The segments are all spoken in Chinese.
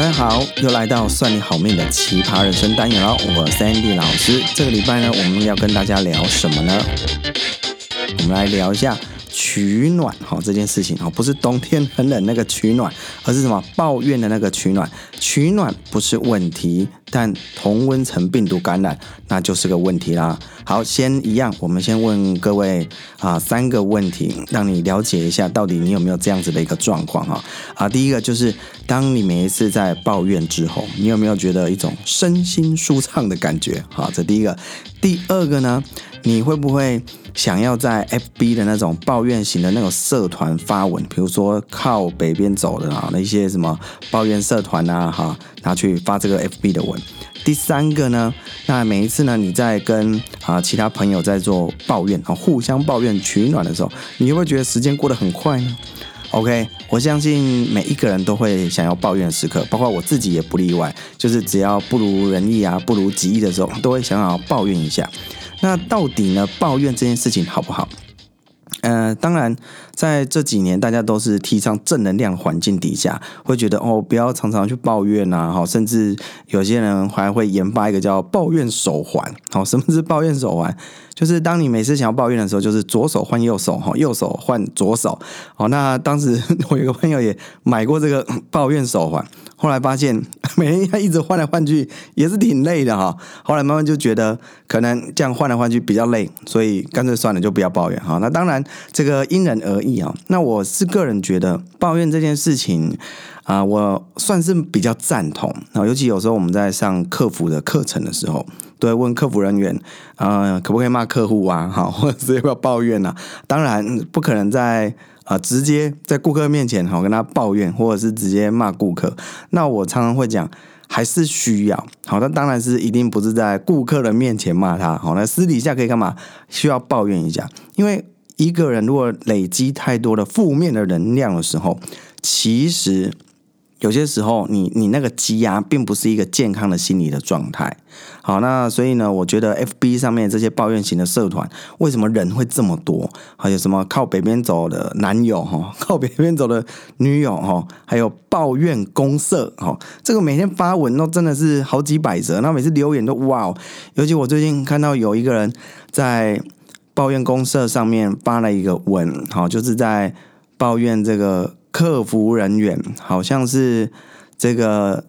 大家好，又来到算你好命的奇葩人生单元了。我是 Andy 老师，这个礼拜呢，我们要跟大家聊什么呢？我们来聊一下。取暖哈这件事情哈，不是冬天很冷那个取暖，而是什么抱怨的那个取暖。取暖不是问题，但同温层病毒感染那就是个问题啦。好，先一样，我们先问各位啊三个问题，让你了解一下到底你有没有这样子的一个状况哈。啊，第一个就是当你每一次在抱怨之后，你有没有觉得一种身心舒畅的感觉？好，这第一个。第二个呢，你会不会？想要在 FB 的那种抱怨型的那种社团发文，比如说靠北边走的啊，那些什么抱怨社团啊，哈，然后去发这个 FB 的文。第三个呢，那每一次呢，你在跟啊其他朋友在做抱怨啊，互相抱怨取暖的时候，你会不会觉得时间过得很快呢？OK，我相信每一个人都会想要抱怨的时刻，包括我自己也不例外，就是只要不如人意啊，不如己意的时候，都会想要抱怨一下。那到底呢，抱怨这件事情好不好？呃，当然，在这几年大家都是提倡正能量环境底下，会觉得哦，不要常常去抱怨呐，哈，甚至有些人还会研发一个叫抱怨手环。好，什么是抱怨手环？就是当你每次想要抱怨的时候，就是左手换右手，哈，右手换左手。好，那当时我有个朋友也买过这个抱怨手环。后来发现，每天要一直换来换去也是挺累的哈。后来慢慢就觉得，可能这样换来换去比较累，所以干脆算了，就不要抱怨哈。那当然，这个因人而异啊。那我是个人觉得，抱怨这件事情啊，我算是比较赞同。尤其有时候我们在上客服的课程的时候，都会问客服人员啊，可不可以骂客户啊？哈，或者是要不要抱怨啊？当然不可能在。啊，直接在顾客面前好跟他抱怨，或者是直接骂顾客。那我常常会讲，还是需要好。那当然是一定不是在顾客的面前骂他。好，那私底下可以干嘛？需要抱怨一下。因为一个人如果累积太多的负面的能量的时候，其实。有些时候你，你那个积压，并不是一个健康的心理的状态。好，那所以呢，我觉得 FB 上面这些抱怨型的社团，为什么人会这么多？还有什么靠北边走的男友哈，靠北边走的女友哈，还有抱怨公社哈，这个每天发文都真的是好几百则，那每次留言都哇哦。尤其我最近看到有一个人在抱怨公社上面发了一个文，好，就是在抱怨这个。客服人员好像是这个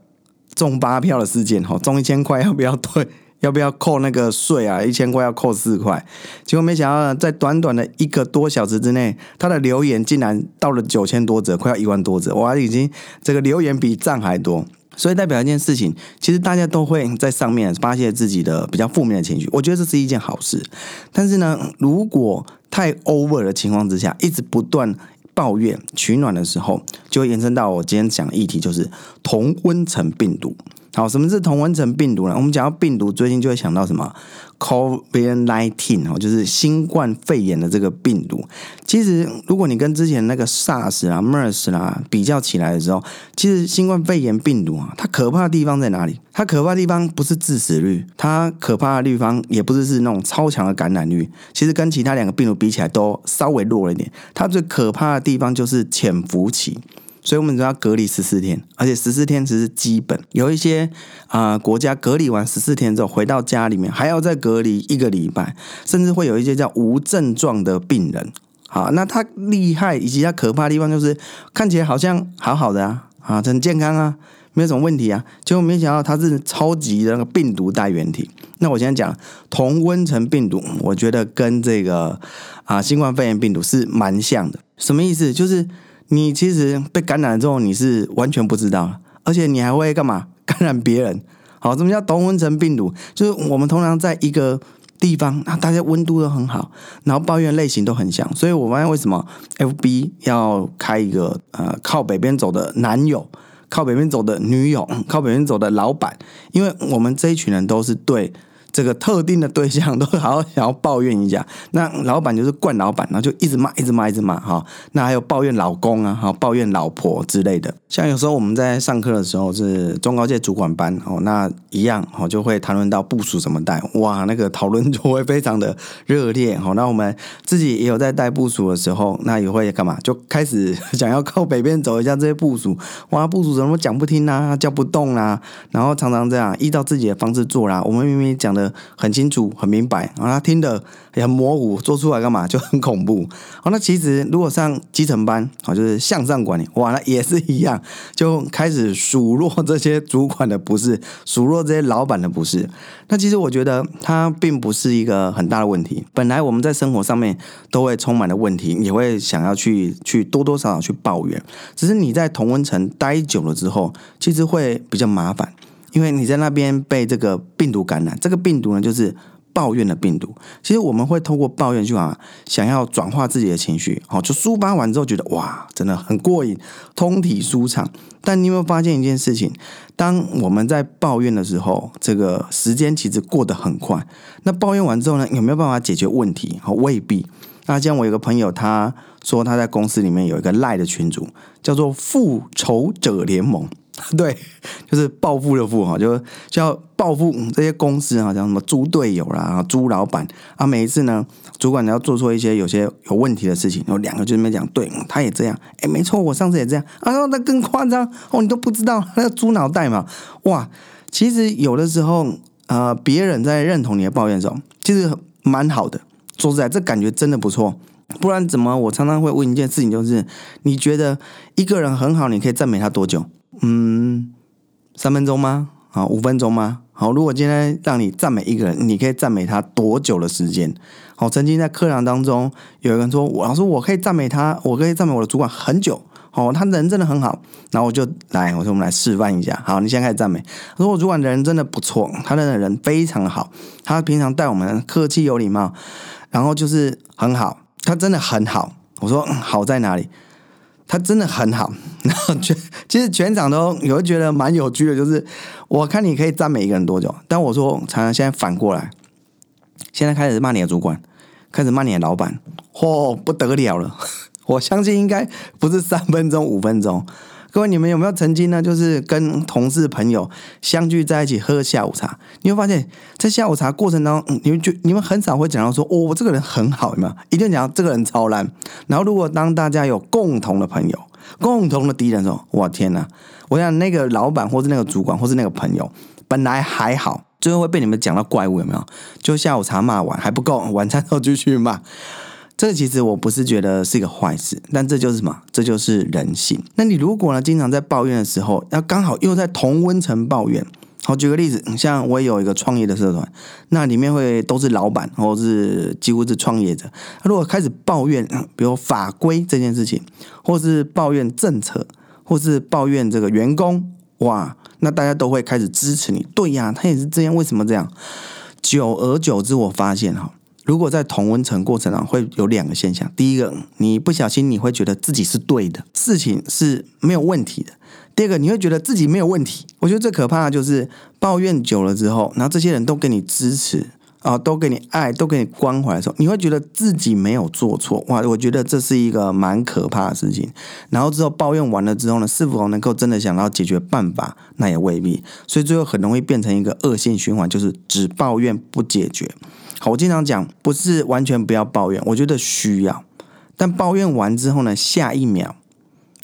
中八票的事件，哈，中一千块要不要退？要不要扣那个税啊？一千块要扣四块，结果没想到在短短的一个多小时之内，他的留言竟然到了九千多则，快要一万多则，哇，已经这个留言比赞还多，所以代表一件事情，其实大家都会在上面发泄自己的比较负面的情绪，我觉得这是一件好事。但是呢，如果太 over 的情况之下，一直不断。抱怨取暖的时候，就会延伸到我今天讲议题，就是同温层病毒。好，什么是同温层病毒呢？我们讲到病毒，最近就会想到什么？COVID-19 哦，就是新冠肺炎的这个病毒。其实，如果你跟之前那个 SARS 啊、MERS 啦比较起来的时候，其实新冠肺炎病毒啊，它可怕的地方在哪里？它可怕的地方不是致死率，它可怕的地方也不是是那种超强的感染率。其实跟其他两个病毒比起来，都稍微弱了一点。它最可怕的地方就是潜伏期。所以我们都要隔离十四天，而且十四天只是基本。有一些啊、国家隔离完十四天之后，回到家里面还要再隔离一个礼拜，甚至会有一些叫无症状的病人。好，那他厉害以及他可怕的地方就是看起来好像好好的啊，啊很健康啊，没有什么问题啊，结果没想到他是超级的那个病毒带原体。那我现在讲同温层病毒，我觉得跟这个啊新冠肺炎病毒是蛮像的。什么意思？就是。你其实被感染了之后，你是完全不知道，而且你还会干嘛？感染别人。好，什么叫同温层病毒？就是我们通常在一个地方，啊，大家温度都很好，然后抱怨类型都很像，所以我发现为什么 FB 要开一个呃靠北边走的男友，靠北边走的女友，靠北边走的老板，因为我们这一群人都是对这个特定的对象都好想要抱怨一下。那老板就是惯老板，然后就一直骂，一直骂，一直骂哈。那还有抱怨老公啊，哈，抱怨老婆之类的。像有时候我们在上课的时候是中高阶主管班哦，那一样哦，就会谈论到部署怎么带，哇，那个讨论就会非常的热烈哈。那我们自己也有在带部署的时候，那也会干嘛？就开始想要靠北边走一下这些部署，哇，部署怎么讲不听啊，叫不动啊，然后常常这样依照自己的方式做啦。我们明明讲的很清楚、很明白，然后他听的也很模糊，做出来干嘛 就很恐怖。好，那其实如果上基层班，好，就是向上管理，哇，那也是一样。就开始数落这些主管的不是，数落这些老板的不是。那其实我觉得它并不是一个很大的问题。本来我们在生活上面都会充满了问题，也会想要去去多多少少去抱怨。只是你在同温层待久了之后，其实会比较麻烦，因为你在那边被这个病毒感染。这个病毒呢，就是。抱怨的病毒，其实我们会透过抱怨去啊，想要转化自己的情绪，好，就抒发完之后觉得哇，真的很过瘾，通体舒畅。但你有没有发现一件事情？当我们在抱怨的时候，这个时间其实过得很快。那抱怨完之后呢，有没有办法解决问题？好，未必。那像我有个朋友，他说他在公司里面有一个赖的群组，叫做复仇者联盟。对，就是报复的复哈，就就要报复这些公司啊，像什么猪队友啦、猪老板啊。每一次呢，主管要做出一些有些有问题的事情，然后两个就这么讲，对，他也这样，哎，没错，我上次也这样啊，那更夸张哦，你都不知道那个猪脑袋嘛，哇，其实有的时候，呃，别人在认同你的抱怨的时候，其实蛮好的。说实在，这感觉真的不错。不然怎么？我常常会问一件事情，就是你觉得一个人很好，你可以赞美他多久？嗯，三分钟吗？好，五分钟吗？好，如果今天让你赞美一个人，你可以赞美他多久的时间？好，曾经在课堂当中，有个人说，我老师，我可以赞美他，我可以赞美我的主管很久。好，他人真的很好。然后我就来，我说我们来示范一下。好，你现在开始赞美。他说我主管的人真的不错，他的人非常好，他平常待我们客气有礼貌，然后就是很好，他真的很好。我说好在哪里？他真的很好，然后全其实全场都有觉得蛮有趣的，就是我看你可以赞美一个人多久，但我说常常现在反过来，现在开始骂你的主管，开始骂你的老板，嚯、不得了了！我相信应该不是三分钟五分钟。各位，你们有没有曾经呢？就是跟同事朋友相聚在一起喝下午茶，你会发现在下午茶过程当中，你们就你们很少会讲到说，哦，我这个人很好，有没有？一定讲到这个人超烂。然后，如果当大家有共同的朋友、共同的敌人的时候，我天哪！我想那个老板，或是那个主管，或是那个朋友，本来还好，最后会被你们讲到怪物，有没有？就下午茶骂完还不够，晚餐都继续骂。这其实我不是觉得是一个坏事，但这就是什么？这就是人性。那你如果呢，经常在抱怨的时候，要刚好又在同温层抱怨。好，举个例子，像我也有一个创业的社团，那里面会都是老板，或是几乎是创业者。他如果开始抱怨，比如法规这件事情，或是抱怨政策，或是抱怨这个员工，哇，那大家都会开始支持你。对呀，他也是这样，为什么这样？久而久之，我发现哈。如果在同温层过程中会有两个现象，第一个，你不小心你会觉得自己是对的，事情是没有问题的；第二个，你会觉得自己没有问题。我觉得最可怕的就是抱怨久了之后，然后这些人都给你支持啊，都给你爱，都给你关怀的时候，你会觉得自己没有做错。哇，我觉得这是一个蛮可怕的事情。然后之后抱怨完了之后呢，是否能够真的想到解决办法，那也未必。所以最后很容易变成一个恶性循环，就是只抱怨不解决。好，我经常讲，不是完全不要抱怨，我觉得需要。但抱怨完之后呢，下一秒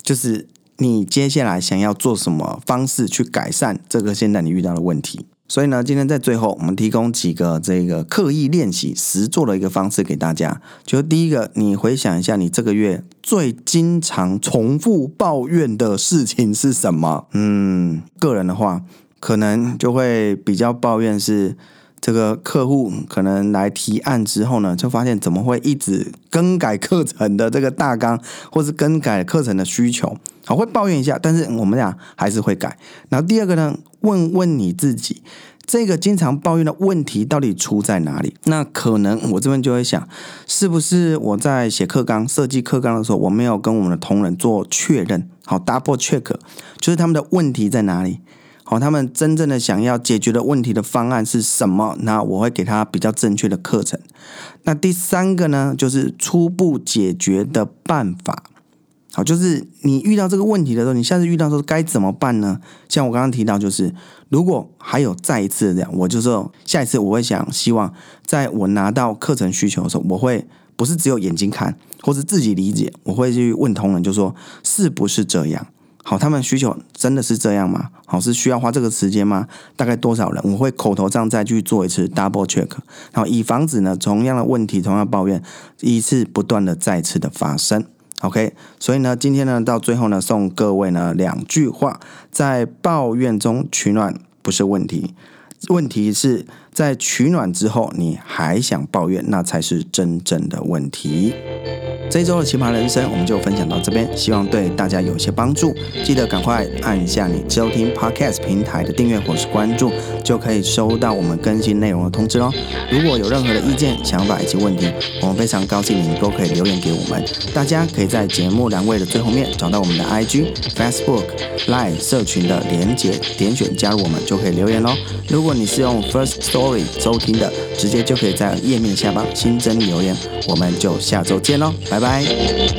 就是你接下来想要做什么方式去改善这个现在你遇到的问题。所以呢，今天在最后，我们提供几个这个刻意练习实做的一个方式给大家。就第一个，你回想一下，你这个月最经常重复抱怨的事情是什么？嗯，个人的话，可能就会比较抱怨是。这个客户可能来提案之后呢，就发现怎么会一直更改课程的这个大纲，或是更改课程的需求，好，会抱怨一下，但是我们俩还是会改。然后第二个呢，问问你自己，这个经常抱怨的问题到底出在哪里？那可能我这边就会想，是不是我在写课纲、设计课纲的时候，我没有跟我们的同仁做确认，好，double check，就是他们的问题在哪里？好，他们真正的想要解决的问题的方案是什么？那我会给他比较正确的课程。那第三个呢，就是初步解决的办法。好，就是你遇到这个问题的时候，你下次遇到的时候该怎么办呢？像我刚刚提到，就是如果还有再一次这样，我就说下一次我会想希望，在我拿到课程需求的时候，我会不是只有眼睛看，或是自己理解，我会去问同仁，就说是不是这样？好，他们需求真的是这样吗？好，是需要花这个时间吗？大概多少人？我会口头上再去做一次 double check，好，以防止呢同样的问题、同样抱怨一次不断的再次的发生。OK，所以呢，今天呢，到最后呢，送各位呢两句话：在抱怨中取暖不是问题，问题是在取暖之后你还想抱怨，那才是真正的问题。这一周的奇葩人生，我们就分享到这边，希望对大家有些帮助。记得赶快按一下你收听 Podcast 平台的订阅或是关注，就可以收到我们更新内容的通知喽。如果有任何的意见、想法以及问题，我们非常高兴你都可以留言给我们。大家可以在节目栏位的最后面找到我们的 IG、Facebook、Line 社群的连结，点选加入我们就可以留言喽。如果你是用 First Story 收听的，直接就可以在页面下方新增留言。我们就下周见喽，拜拜。